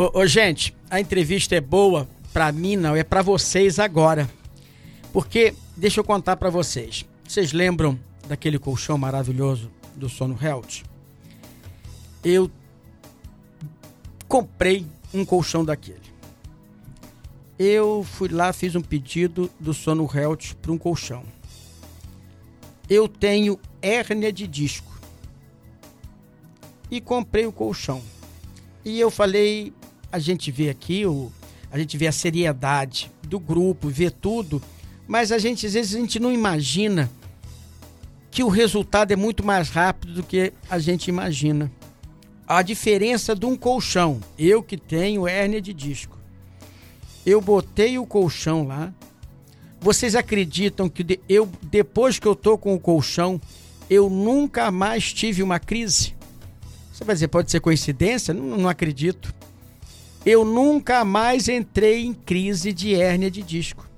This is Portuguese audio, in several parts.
Ô, ô, gente, a entrevista é boa pra mim não, é pra vocês agora. Porque, deixa eu contar pra vocês. Vocês lembram daquele colchão maravilhoso do Sono Health? Eu comprei um colchão daquele. Eu fui lá, fiz um pedido do Sono Health para um colchão. Eu tenho hérnia de disco. E comprei o colchão. E eu falei, a gente vê aqui, o, a gente vê a seriedade do grupo, vê tudo, mas a gente às vezes a gente não imagina que o resultado é muito mais rápido do que a gente imagina. A diferença de um colchão, eu que tenho hérnia de disco, eu botei o colchão lá. Vocês acreditam que eu depois que eu tô com o colchão, eu nunca mais tive uma crise? Você vai dizer, pode ser coincidência? Não, não acredito. Eu nunca mais entrei em crise de hérnia de disco.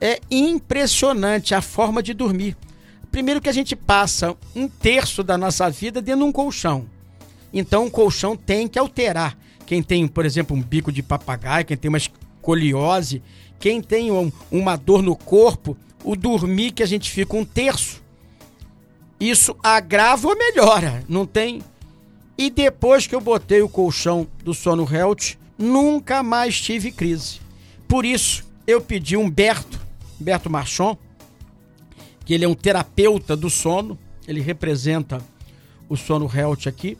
É impressionante a forma de dormir. Primeiro que a gente passa um terço da nossa vida dentro de um colchão. Então o colchão tem que alterar. Quem tem, por exemplo, um bico de papagaio, quem tem uma escoliose, quem tem um, uma dor no corpo, o dormir que a gente fica um terço, isso agrava ou melhora? Não tem e depois que eu botei o colchão do sono Health, nunca mais tive crise. Por isso, eu pedi Humberto, Humberto Marchon, que ele é um terapeuta do sono, ele representa o sono Health aqui,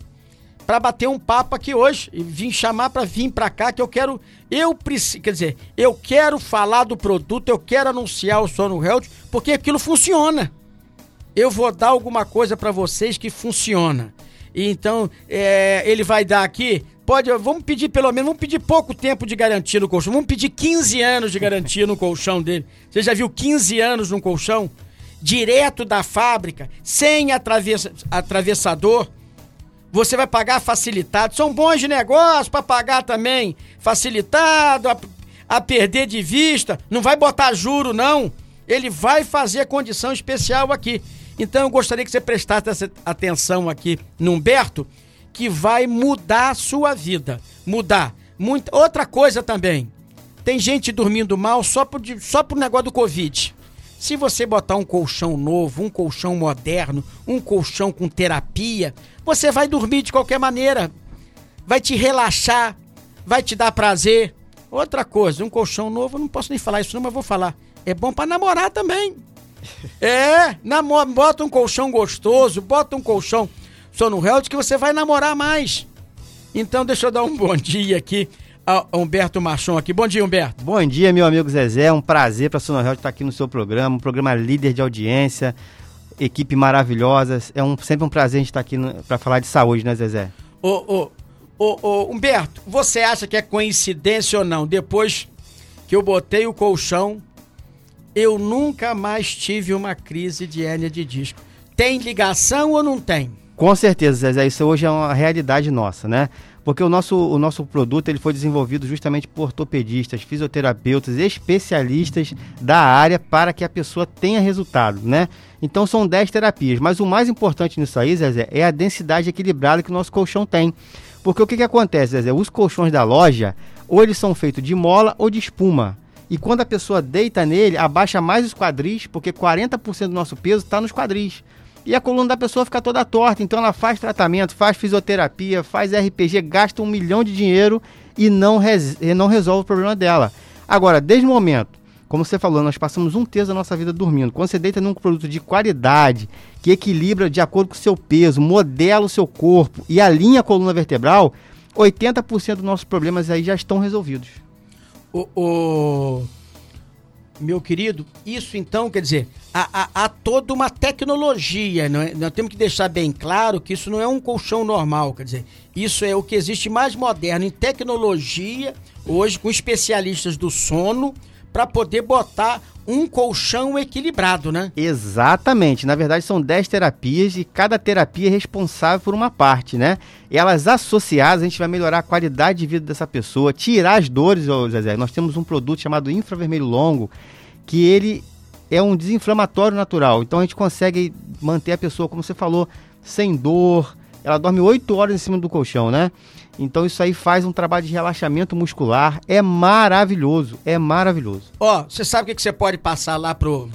para bater um papo aqui hoje e vim chamar para vir para cá que eu quero eu preciso, quer dizer, eu quero falar do produto, eu quero anunciar o sono Health, porque aquilo funciona. Eu vou dar alguma coisa para vocês que funciona. Então, é, ele vai dar aqui. Pode, vamos pedir pelo menos, vamos pedir pouco tempo de garantia no colchão. Vamos pedir 15 anos de garantia no colchão dele. Você já viu 15 anos no colchão? Direto da fábrica, sem atravessa, atravessador. Você vai pagar facilitado. São bons de negócio para pagar também facilitado, a, a perder de vista. Não vai botar juro, não. Ele vai fazer condição especial aqui. Então eu gostaria que você prestasse atenção aqui no Humberto, que vai mudar a sua vida. Mudar. Muita... Outra coisa também. Tem gente dormindo mal só por, só por negócio do Covid. Se você botar um colchão novo, um colchão moderno, um colchão com terapia, você vai dormir de qualquer maneira. Vai te relaxar, vai te dar prazer. Outra coisa, um colchão novo, não posso nem falar isso não, mas vou falar. É bom para namorar também. É, namora, bota um colchão gostoso, bota um colchão sono health que você vai namorar mais. Então deixa eu dar um bom dia aqui a Humberto Machon aqui. Bom dia, Humberto. Bom dia, meu amigo Zezé. É um prazer para Sono Health estar aqui no seu programa, um programa líder de audiência, equipe maravilhosa. É um, sempre um prazer a gente estar aqui para falar de saúde, né, Zezé? Ô, ô, ô, ô, Humberto, você acha que é coincidência ou não? Depois que eu botei o colchão eu nunca mais tive uma crise de hérnia de disco. Tem ligação ou não tem? Com certeza, Zé, isso hoje é uma realidade nossa, né? Porque o nosso, o nosso produto ele foi desenvolvido justamente por ortopedistas, fisioterapeutas, especialistas da área para que a pessoa tenha resultado, né? Então são 10 terapias, mas o mais importante nisso aí, Zezé, é a densidade equilibrada que o nosso colchão tem. Porque o que, que acontece, Zezé? Os colchões da loja, ou eles são feitos de mola ou de espuma. E quando a pessoa deita nele, abaixa mais os quadris, porque 40% do nosso peso está nos quadris. E a coluna da pessoa fica toda torta. Então ela faz tratamento, faz fisioterapia, faz RPG, gasta um milhão de dinheiro e não, res e não resolve o problema dela. Agora, desde o momento, como você falou, nós passamos um terço da nossa vida dormindo. Quando você deita num produto de qualidade, que equilibra de acordo com o seu peso, modela o seu corpo e alinha a coluna vertebral, 80% dos nossos problemas aí já estão resolvidos o, o, meu querido, isso então quer dizer, há, há, há toda uma tecnologia, é? nós temos que deixar bem claro que isso não é um colchão normal, quer dizer, isso é o que existe mais moderno em tecnologia, hoje com especialistas do sono, para poder botar um colchão equilibrado, né? Exatamente. Na verdade, são 10 terapias e cada terapia é responsável por uma parte, né? E elas associadas, a gente vai melhorar a qualidade de vida dessa pessoa, tirar as dores, ô Zezé. Nós temos um produto chamado infravermelho longo, que ele é um desinflamatório natural. Então a gente consegue manter a pessoa, como você falou, sem dor. Ela dorme 8 horas em cima do colchão, né? Então isso aí faz um trabalho de relaxamento muscular, é maravilhoso, é maravilhoso. Ó, você sabe o que, você pode passar lá pro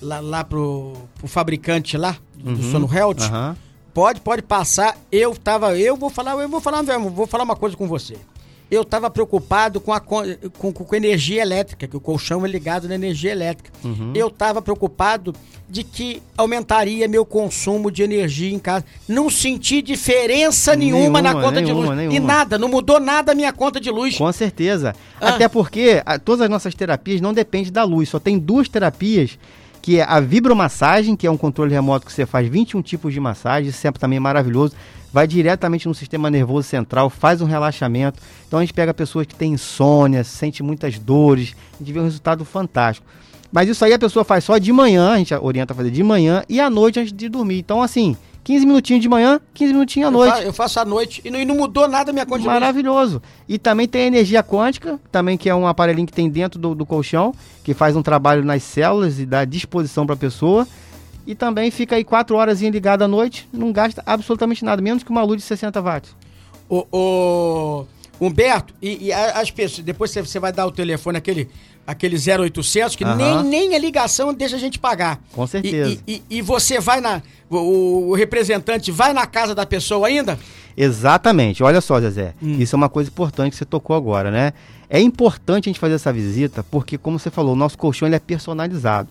lá, lá pro, pro fabricante lá do Uhum, Sono Health? aham. Pode, pode passar. Eu tava, eu vou falar, eu vou falar, vou falar uma coisa com você. Eu tava preocupado com a com, com, energia elétrica, que o colchão é ligado na energia elétrica. Uhum. Eu tava preocupado de que aumentaria meu consumo de energia em casa. Não senti diferença nenhuma, na Nenhuma, conta de nenhuma, luz. E nenhuma. nada, não mudou nada a minha conta de luz. Com certeza. Ah. Até porque a- todas as nossas terapias não dependem da luz. Só tem duas terapias, que é a vibromassagem, que é um controle remoto que você faz 21 tipos de massagem, sempre também maravilhoso. Vai diretamente no sistema nervoso central, faz um relaxamento. Então a gente pega pessoas que têm insônia, sente muitas dores, a gente vê um resultado fantástico. Mas isso aí a pessoa faz só de manhã, a gente orienta a fazer de manhã e à noite antes de dormir. Então, assim, 15 minutinhos de manhã, 15 minutinhos à Eu noite. fa- Eu faço à noite e não, e não mudou nada a minha luz. Maravilhoso. E também tem a energia quântica, também que é um aparelhinho que tem dentro do, do colchão, que faz um trabalho nas células e dá disposição para a pessoa. E também fica aí 4 horas ligado à noite, não gasta absolutamente nada, menos que uma luz de 60 watts. O, o Humberto, e, e as pessoas, depois você- vai dar o telefone, aquele, aquele 0800, que Aham. nem, nem a ligação deixa a gente pagar. Com certeza. E, e- e você vai na. O, o representante vai na casa da pessoa ainda? Exatamente. Olha só, Zezé. Hum. Isso é uma coisa importante que você tocou agora, né? É importante a gente fazer essa visita porque, como você falou, o nosso colchão ele é personalizado.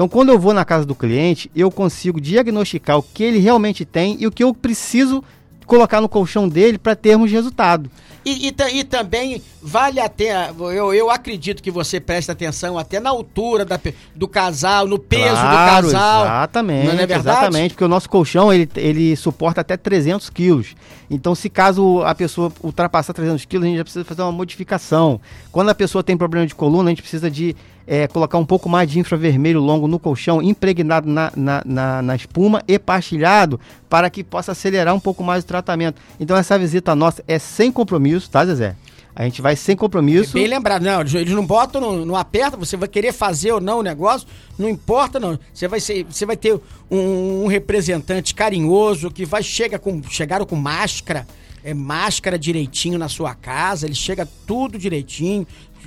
Então, quando eu vou na casa do cliente, eu consigo diagnosticar o que ele realmente tem e o que eu preciso colocar no colchão dele para termos resultado. E, e e também vale até. Eu, eu acredito que você presta atenção até na altura da do casal, no peso Claro, do casal. Exatamente, Não é verdade? exatamente, porque o nosso colchão ele, ele suporta até 300 quilos. Então, se caso a pessoa ultrapassar 300 quilos, a gente já precisa fazer uma modificação. Quando a pessoa tem problema de coluna, a gente precisa de eh, colocar um pouco mais de infravermelho longo no colchão, impregnado na, na, na, na espuma e pastilhado, para que possa acelerar um pouco mais o tratamento. Então, essa visita nossa é sem compromisso, tá, Zezé? A gente vai sem compromisso. Bem lembrado, não, eles- eles não botam, não, não aperta, você vai querer fazer ou não o negócio, não importa não. Você vai, ser, você vai ter um, um representante carinhoso que vai chega com, chegaram com máscara, é máscara direitinho na sua casa, ele chega tudo direitinho,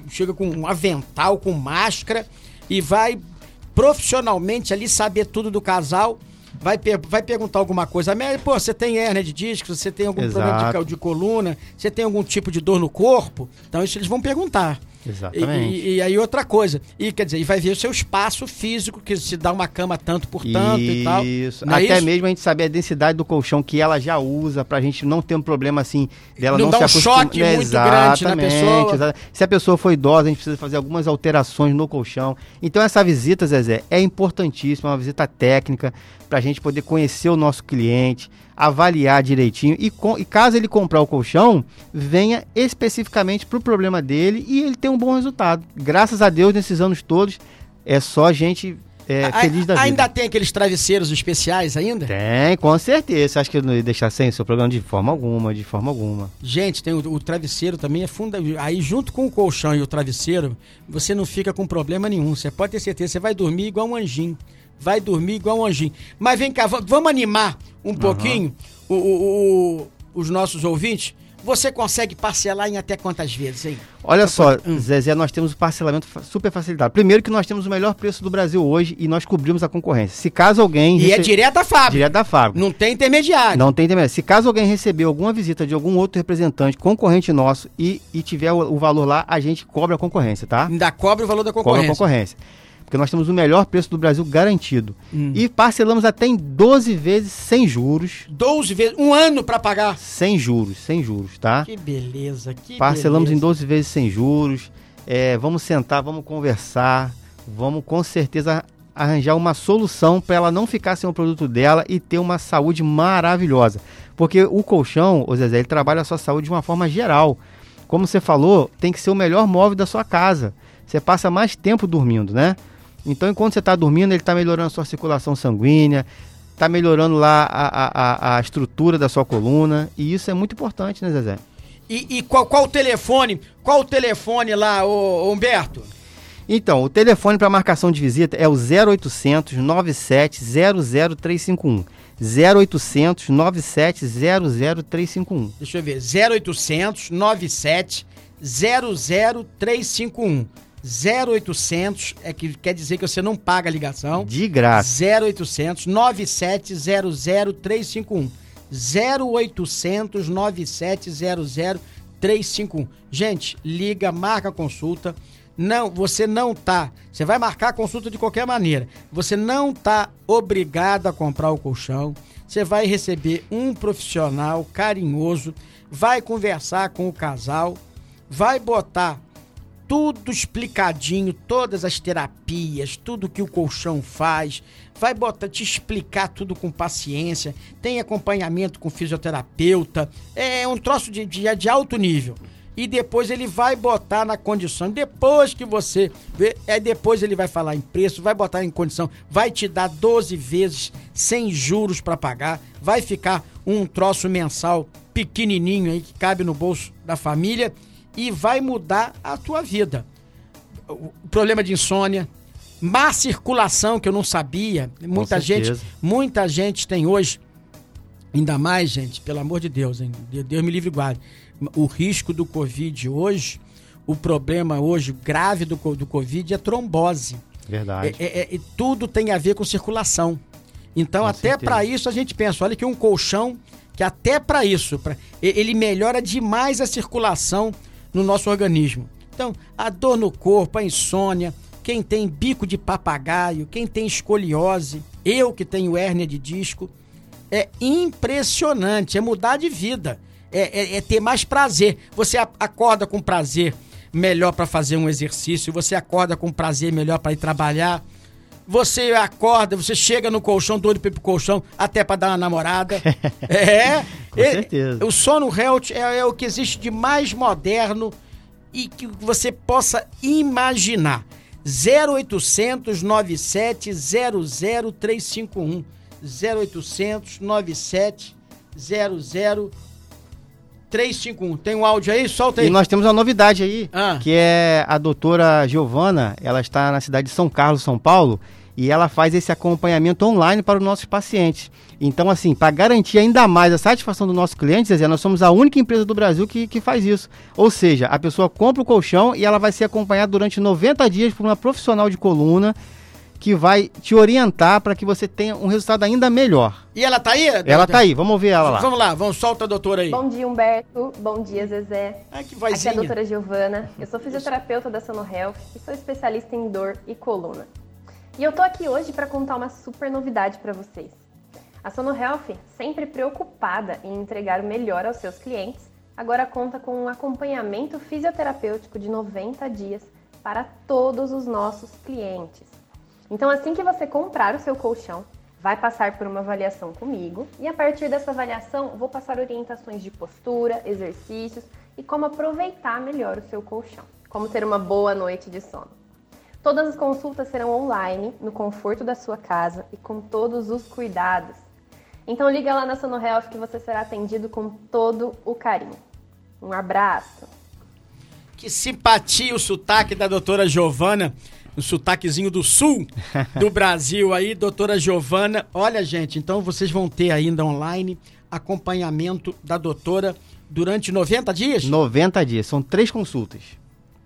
chega com um avental, com máscara e vai profissionalmente ali saber tudo do casal. Vai, per- vai perguntar alguma coisa. "Mas, Pô, você tem hérnia de disco? Você tem algum problema de, Exato. de coluna? Você tem algum tipo de dor no corpo? Então isso eles vão perguntar. Exatamente. E, e- e aí outra coisa. E quer dizer, e vai ver o seu espaço físico, que se dá uma cama tanto por tanto e tal. Isso. É Até isso? mesmo a gente saber a densidade do colchão que ela já usa, pra gente não ter um problema assim dela Não não, dá se um acostumar- choque muito grande na pessoa. Se a pessoa for idosa, a gente precisa fazer algumas alterações no colchão. Então essa visita, Zezé, é importantíssima, é uma visita técnica pra gente poder conhecer o nosso cliente, avaliar direitinho e, com- e caso ele comprar o colchão, venha especificamente pro problema dele e ele tem um bom resultado. Graças a Deus, nesses anos todos, é só gente é, feliz da vida. Ainda tem aqueles travesseiros especiais ainda? Tem, com certeza. Você acha que eu não ia deixar sem o seu programa de forma alguma, de forma alguma. Gente, tem o, o travesseiro também é fundamental. Aí, junto com o colchão e o travesseiro, você não fica com problema nenhum. Você pode ter certeza, você vai dormir igual um anjinho. Vai dormir igual um anjinho. Mas vem cá, va- vamos animar um pouquinho o- o- o- os nossos ouvintes. Você consegue parcelar em até quantas vezes, hein? Olha só, Hum. Zezé, nós temos o parcelamento super facilitado. Primeiro que nós temos o melhor preço do Brasil hoje e nós cobrimos a concorrência. Se caso alguém... E é rece- direto da fábrica. Direto da fábrica. Não tem intermediário. Não tem intermédio. Se caso alguém recebeu alguma visita de algum outro representante concorrente nosso e, e tiver o, o valor lá, a gente cobra a concorrência, tá? Ainda cobra o valor da Cobra a concorrência. Porque nós temos o melhor preço do Brasil garantido. Hum. E parcelamos até em 12 vezes sem juros. 12 vezes, um ano pra pagar. Sem juros, sem juros, tá? Que beleza, que Parcelamos em beleza. 12 vezes sem juros. É, vamos sentar, vamos conversar. Vamos com certeza arranjar uma solução para ela não ficar sem o produto dela e ter uma saúde maravilhosa. Porque o colchão, o Zezé, ele trabalha a sua saúde de uma forma geral. Como você falou, tem que ser o melhor móvel da sua casa. Você passa mais tempo dormindo, né? Então, enquanto você está dormindo, ele está melhorando a sua circulação sanguínea, está melhorando lá a, a, a- estrutura da sua coluna. E isso é muito importante, né, Zezé? E, e qual, qual o telefone? Qual o telefone lá, ô, ô Humberto? Então, o telefone para marcação de visita é o 0800 97 00351. 0800 97 00351. Deixa eu ver. 0800 97 00351. 0800 é que quer dizer que você não paga a ligação. De graça. 0800 97 00351. 0800 97 00351. Gente, liga, marca a consulta. Não, você não tá. Você vai marcar a consulta de qualquer maneira. Você não tá obrigado a comprar o colchão. Você vai receber um profissional carinhoso, vai conversar com o casal, vai botar tudo explicadinho, todas as terapias, tudo que o colchão faz, vai botar te explicar tudo com paciência, tem acompanhamento com fisioterapeuta, é um troço de, de, de alto nível. E depois ele vai botar na condição. Depois que você vê, é depois ele vai falar em preço, vai botar em condição, vai te dar 12 vezes sem juros para pagar, vai ficar um troço mensal pequenininho aí que cabe no bolso da família e vai mudar a tua vida. O problema de insônia, má circulação que eu não sabia, muita gente, muita gente tem hoje ainda mais, gente, pelo amor de Deus, hein? Deus me livre e guarde o risco do Covid hoje, o problema hoje grave do, do Covid é trombose. Verdade. É, é, é, tudo tem a ver com circulação. Então, com até para isso a gente pensa, olha que um colchão que até para isso, pra, ele melhora demais a circulação no nosso organismo. Então, a dor no corpo, a insônia, quem tem bico de papagaio, quem tem escoliose, eu que tenho hérnia de disco, é impressionante, é mudar de vida é, é, é ter mais prazer. Você acorda com prazer melhor para fazer um exercício, você acorda com prazer melhor para ir trabalhar. Você acorda, você chega no colchão, doido pro colchão, até para dar uma namorada. é. Com é, certeza. O sono health é, é o que existe de mais moderno e que você possa imaginar. 0800 97 00351 0800 97 00 351. Tem um áudio aí? Solta aí. E nós temos uma novidade aí, ah. que é a doutora Giovana, ela está na cidade de São Carlos, São Paulo, e ela faz esse acompanhamento online para os nossos pacientes. Então, assim, para garantir ainda mais a satisfação do nosso cliente, Zezé, nós somos a única empresa do Brasil que, que faz isso. Ou seja, a pessoa compra o colchão e ela vai ser acompanhada durante 90 dias por uma profissional de coluna que vai te orientar para que você tenha um resultado ainda melhor. E ela tá aí? Ela tá aí, vamos ver ela lá. Vamos lá, vamos, solta a doutora aí. Bom dia, Humberto. Bom dia, Zezé. Ai, que vozinha. Aqui é a doutora Giovana. Eu sou fisioterapeuta da Sono Health e sou especialista em dor e coluna. E eu tô aqui hoje para contar uma super novidade para vocês. A Sono Health, sempre preocupada em entregar o melhor aos seus clientes, agora conta com um acompanhamento fisioterapêutico de 90 dias para todos os nossos clientes. Então, assim que você comprar o seu colchão, vai passar por uma avaliação comigo e a partir dessa avaliação vou passar orientações de postura, exercícios e como aproveitar melhor o seu colchão, como ter uma boa noite de sono. Todas as consultas serão online, no conforto da sua casa e com todos os cuidados. Então liga lá na Sono Health que você será atendido com todo o carinho. Um abraço. Que simpatia o sotaque da doutora Giovana no sotaquezinho do sul do Brasil aí, doutora Giovana. Olha, gente, então vocês vão ter ainda online acompanhamento da doutora durante 90 dias? 90 dias, são três consultas.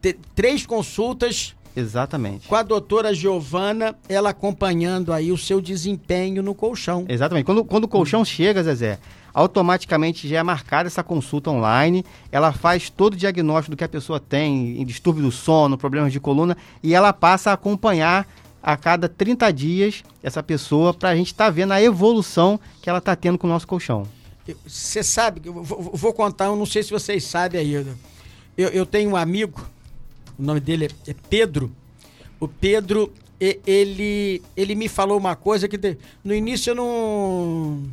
T três consultas. Exatamente. Com a doutora Giovana, ela acompanhando aí o seu desempenho no colchão. Exatamente. Quando, quando o colchão chega, Zezé, automaticamente já é marcada essa consulta online. Ela faz todo o diagnóstico do que a pessoa tem, em distúrbio do sono, problemas de coluna, e ela passa a acompanhar a cada 30 dias essa pessoa para a gente estar tá vendo a evolução que ela está tendo com o nosso colchão. Você sabe, eu vou, vou, contar, eu não sei se vocês sabem aí. Eu, eu tenho um amigo, o nome dele é, é Pedro. O Pedro, ele, ele me falou uma coisa que no início eu não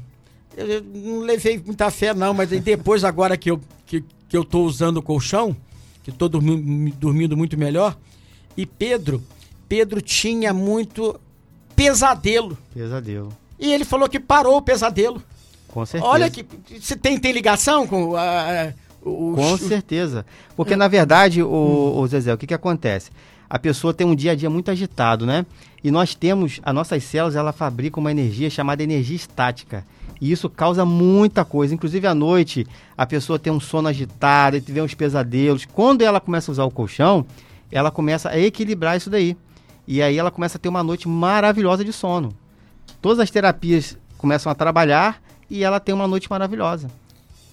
eu não levei muita fé não, mas depois agora que eu, que, que eu tô usando o colchão, que estou dormindo, dormindo muito melhor, e Pedro, Pedro tinha muito pesadelo. Pesadelo. E ele falou que parou o pesadelo. Com certeza. Olha que você tem, tem ligação com a, o, Com certeza. Porque, na verdade, o, o Zezé, o que, que acontece? a pessoa tem um dia a dia muito agitado, né? E nós temos, as nossas células, ela fabrica uma energia chamada energia estática. E isso causa muita coisa. Inclusive, à noite, a pessoa tem um sono agitado, tiver uns pesadelos. Quando ela começa a usar o colchão, ela começa a equilibrar isso daí. E aí ela começa a ter uma noite maravilhosa de sono. Todas as terapias começam a trabalhar e ela tem uma noite maravilhosa.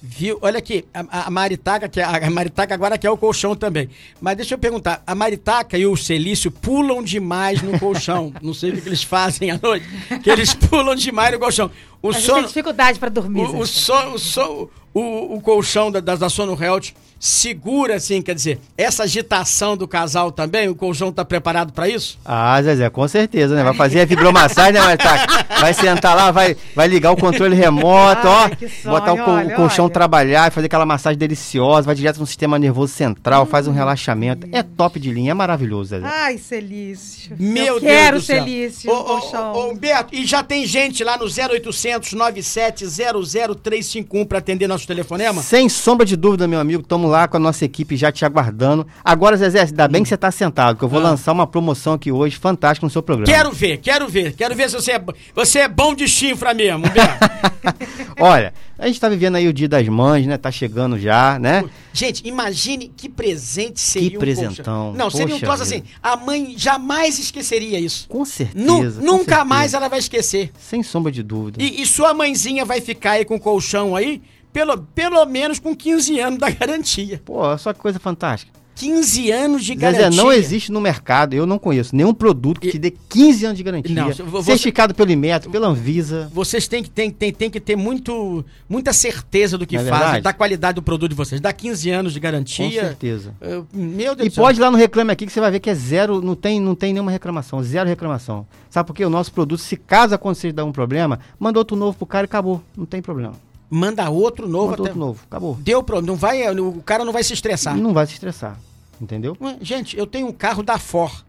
Viu? Olha aqui, a, a Maritaca, que é, a Maritaca agora quer o colchão também. Mas deixa eu perguntar, a Maritaca e o Celício pulam demais no colchão. Não sei o que, eles fazem à noite, que eles pulam demais no colchão. O a sono, tem dificuldade para dormir. O, o, so, o, so, o, o colchão da, da, da Sono Health segura, assim, quer dizer, essa agitação do casal também, o colchão tá preparado para isso? Ah, Zezé, com certeza, né? Vai fazer a vibromassagem, né, Maritaca? Vai sentar lá, vai, vai ligar o controle remoto, Ai, ó, sonho, botar o, olha, o colchão olha. trabalhar, fazer aquela massagem deliciosa, vai direto no sistema nervoso central, hum. faz um relaxamento. É top de linha, é maravilhoso, Zezé. Ai, Celício. Meu Eu Deus quero do céu. Celício, ô, ô, ô, Humberto, e já tem gente lá no 0800 97 00351 para atender nosso telefonema? Sem sombra de dúvida, meu amigo, estamos lá com a nossa equipe já te aguardando. Agora, Zezé, ainda bem que você está sentado, que eu vou ah. lançar uma promoção aqui hoje fantástica no seu programa. Quero ver, quero ver, quero ver se você é, você é bom de chifra mesmo, Olha, a gente está vivendo aí o Dia das Mães, né? Tá chegando já, né? Gente, imagine que presente seria que um presentão. Não, seria um troço assim. A mãe jamais esqueceria isso. Com certeza. Nu, com nunca certeza. mais ela vai esquecer. Sem sombra de dúvida. E, e sua mãezinha vai ficar aí com o colchão aí pelo, pelo menos com 15 anos da garantia. Pô, só que coisa fantástica. 15 anos de garantia. Zé, não existe no mercado, eu não conheço nenhum produto que e... te dê 15 anos de garantia. Não, você... Certificado pelo Inmetro, pela Anvisa. Vocês têm que, têm, têm, têm que ter muito, muita certeza do que é fazem, verdade? da qualidade do produto de vocês. Dá 15 anos de garantia. Com certeza. Uh, meu Deus e pode ir lá no Reclame Aqui que você vai ver que é zero, não tem, não tem nenhuma reclamação, zero reclamação. Sabe por quê? O nosso produto, se caso acontecer dar um problema, manda outro novo pro cara e acabou. Não tem problema manda outro novo. Manda até... outro novo, acabou. Deu problema, não vai, o cara não vai se estressar. Não vai se estressar, entendeu? Gente, eu tenho um carro da Ford.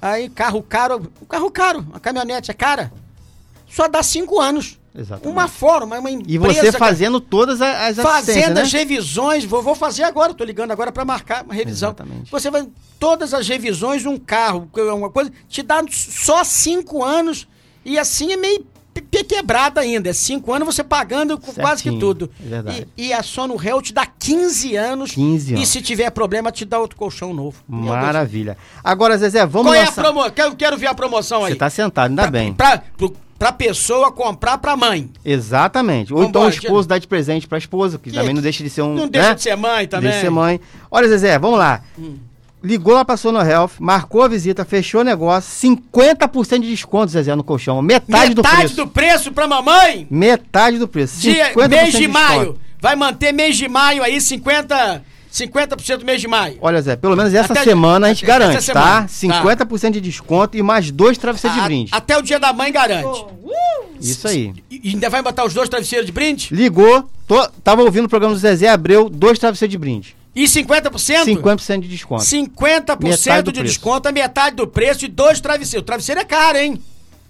Aí, carro caro, o carro caro, a caminhonete é cara. Só dá cinco anos. Exatamente. Uma forma, uma empresa. E você fazendo todas as Fazendo né? as revisões, vou, vou fazer agora, tô ligando agora para marcar uma revisão. Exatamente. Você vai. Todas as revisões, um carro, uma coisa, te dá só cinco anos. E assim é meio quebrada ainda. É cinco anos você pagando Certinho, quase que tudo. É verdade. E, e a Sono Hell te dá 15 anos. 15 anos. E se tiver problema, te dá outro colchão novo. Maravilha. Agora, Zezé, vamos Qual lançar... é a promoção? Quero, quero ver a promoção aí. Você tá sentado, ainda pra, bem. Pra, pra, pra pessoa comprar pra mãe. Exatamente. Ou então o esposo dá de presente pra esposa, que, que também não deixa de ser um. Não deixa né? de ser mãe também. Deixa de ser mãe. Olha, Zezé, vamos lá. Hum ligou lá pra Sono Health, marcou a visita, fechou o negócio, 50% de desconto, Zezé, no colchão. Metade, Metade do preço. Metade do preço pra mamãe? Metade do preço. Dia, mês de, de maio. Vai manter mês de maio aí, 50%. 50% do mês de maio. Olha, Zé, pelo menos essa até semana a gente garante, semana, tá? 50% tá. de desconto e mais dois travesseiros a, de brinde. Até o dia da mãe garante. Oh, uh! Isso aí. E ainda vai botar os dois travesseiros de brinde? Ligou, tô, tava ouvindo o programa do Zezé Abreu, dois travesseiros de brinde. E 50%? 50% de desconto. 50% de desconto, a metade do preço e dois travesseiros. Travesseiro é caro, hein?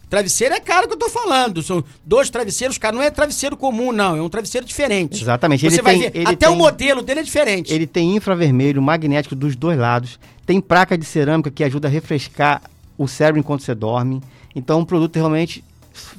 Travesseiro é caro que eu tô falando. São dois travesseiros, cara. Não é travesseiro comum, não. É um travesseiro diferente. Exatamente. Você ele vai tem, ver. Até tem, o modelo dele é diferente. Ele tem infravermelho, magnético dos dois lados. Tem placa de cerâmica que ajuda a refrescar o cérebro enquanto você dorme. Então, um produto realmente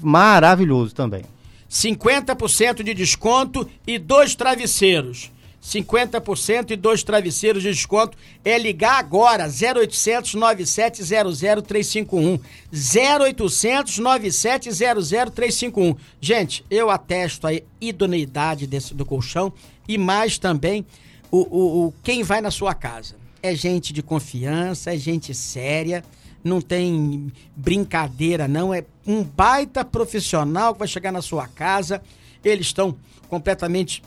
maravilhoso também. 50% de desconto e dois travesseiros. 50% e dois travesseiros de desconto. É ligar agora, 0800 9700 351. 0800 9700 351. Gente, eu atesto a idoneidade desse, do colchão e mais também o, o, o quem vai na sua casa. É gente de confiança, é gente séria, não tem brincadeira, não. É um baita profissional que vai chegar na sua casa. Eles estão completamente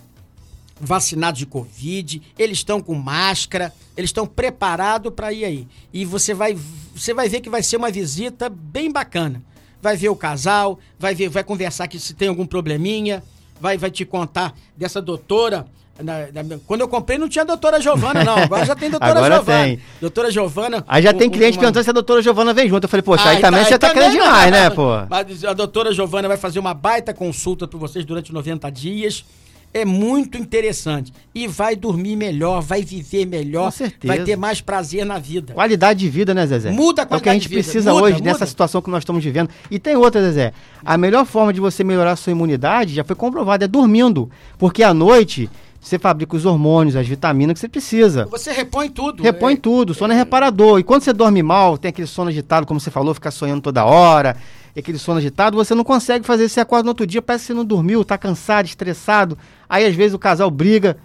vacinados de Covid, eles estão com máscara, eles estão preparados para ir aí. E você vai, você vai ver que vai ser uma visita bem bacana. Vai ver o casal, vai ver, vai conversar aqui se tem algum probleminha, vai, vai te contar dessa doutora. Na, na, quando eu comprei não tinha doutora Giovana, não. Agora já tem doutora Agora Giovana. Tem. Doutora Giovana. Aí já tem cliente uma... perguntando se a doutora Giovana vem junto. Eu falei, poxa, aí, aí também tá, você tá querendo demais, né, pô? Mas a doutora Giovana vai fazer uma baita consulta para vocês durante 90 dias é muito interessante. E vai dormir melhor, vai viver melhor, Com certeza. vai ter mais prazer na vida. Qualidade de vida, né, Zezé? Muda a É o que a qualidade gente de vida. precisa Muda, hoje, muda. nessa situação que nós estamos vivendo. E tem outra, Zezé. A melhor forma de você melhorar a sua imunidade, já foi comprovado, é dormindo. Porque à noite, você fabrica os hormônios, as vitaminas que você precisa. Você repõe tudo. Repõe É, tudo, sono é reparador. E quando você dorme mal, tem aquele sono agitado, como você falou, fica sonhando toda hora, aquele sono agitado, você não consegue fazer. Você acorda no outro dia, parece que você não dormiu, tá cansado, estressado. Aí às vezes o casal briga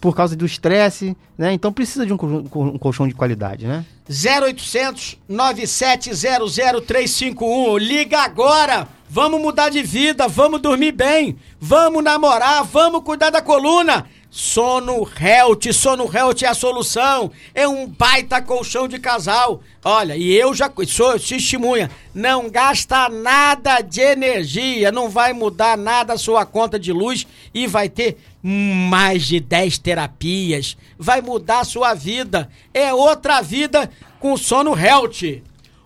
por causa do estresse, né? Então precisa de um, um colchão de qualidade, né? 0800 9700 351. Liga agora. Vamos mudar de vida, vamos dormir bem, vamos namorar, vamos cuidar da coluna. Sono Health, Sono Health é a solução. É um baita colchão de casal. Olha, e eu já sou testemunha. Não gasta nada de energia, não vai mudar nada a sua conta de luz e vai ter mais de 10 terapias. Vai mudar a sua vida. É outra vida com Sono Health.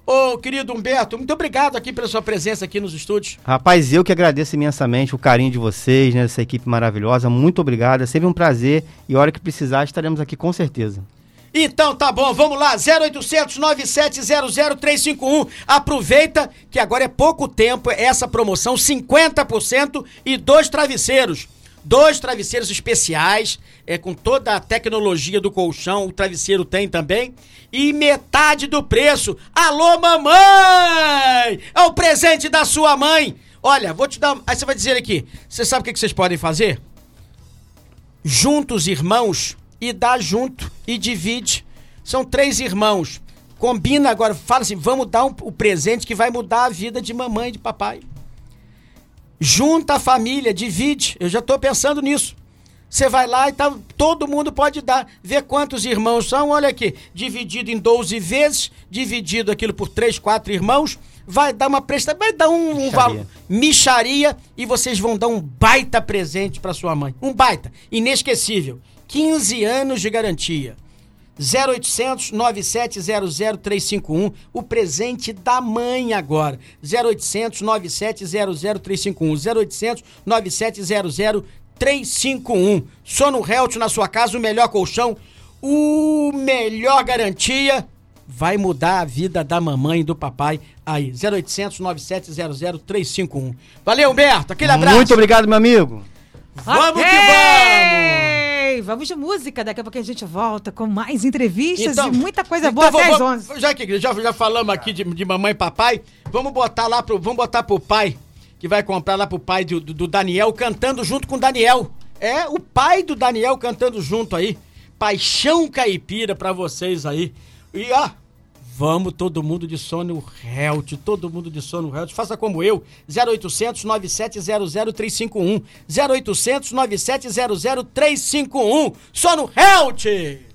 Ô, querido Humberto, muito obrigado aqui pela sua presença aqui nos estúdios. Rapaz, eu que agradeço imensamente o carinho de vocês, né? Essa equipe maravilhosa. Muito obrigado. É sempre um prazer. E a hora que precisar, estaremos aqui com certeza. Então tá bom, vamos lá, 0800 9700 351. Aproveita que agora é pouco tempo essa promoção, 50% e dois travesseiros. Dois travesseiros especiais, é com toda a tecnologia do colchão, o travesseiro tem também. E metade do preço. Alô, mamãe! É o presente da sua mãe. Olha, vou te dar. Aí você vai dizer aqui: você sabe o que vocês podem fazer? junta os irmãos e dá junto e divide. São três irmãos. Combina agora, fala assim: vamos dar um- o presente que vai mudar a vida de mamãe e de papai. Junta a família, divide. Eu já estou pensando nisso. Você vai lá e tá, todo mundo pode dar. Vê quantos irmãos são. Olha aqui, dividido em 12 vezes, dividido aquilo por três, quatro irmãos, vai dar uma presta, vai dar um, um valor, micharia e vocês vão dar um baita presente para sua mãe. Um baita, inesquecível. 15 anos de garantia. 0800 9700 351, o presente da mãe agora. 0800 9700 351, 0800 9700 351. Sono Health na sua casa, o melhor colchão, o melhor garantia. Vai mudar a vida da mamãe e do papai aí. 0800 9700 351. Valeu, Humberto. Aquele abraço. Muito obrigado, meu amigo. Vamos Ok! que vamos! Vamos de música. Daqui a pouco a gente volta com mais entrevistas Então- e muita coisa então boa até vou- às vou- 11. Já que já, já falamos aqui de, de mamãe e papai, vamos botar lá pro, vamos botar pro pai, que vai comprar lá pro pai do, do- do Daniel, cantando junto com o Daniel. É, o pai do Daniel cantando junto aí. Paixão caipira pra vocês aí. E ó, vamos todo mundo de sono Health, todo mundo de sono Health. Faça como eu, 0800 9700 351. 0800 9700 351. Sono Health!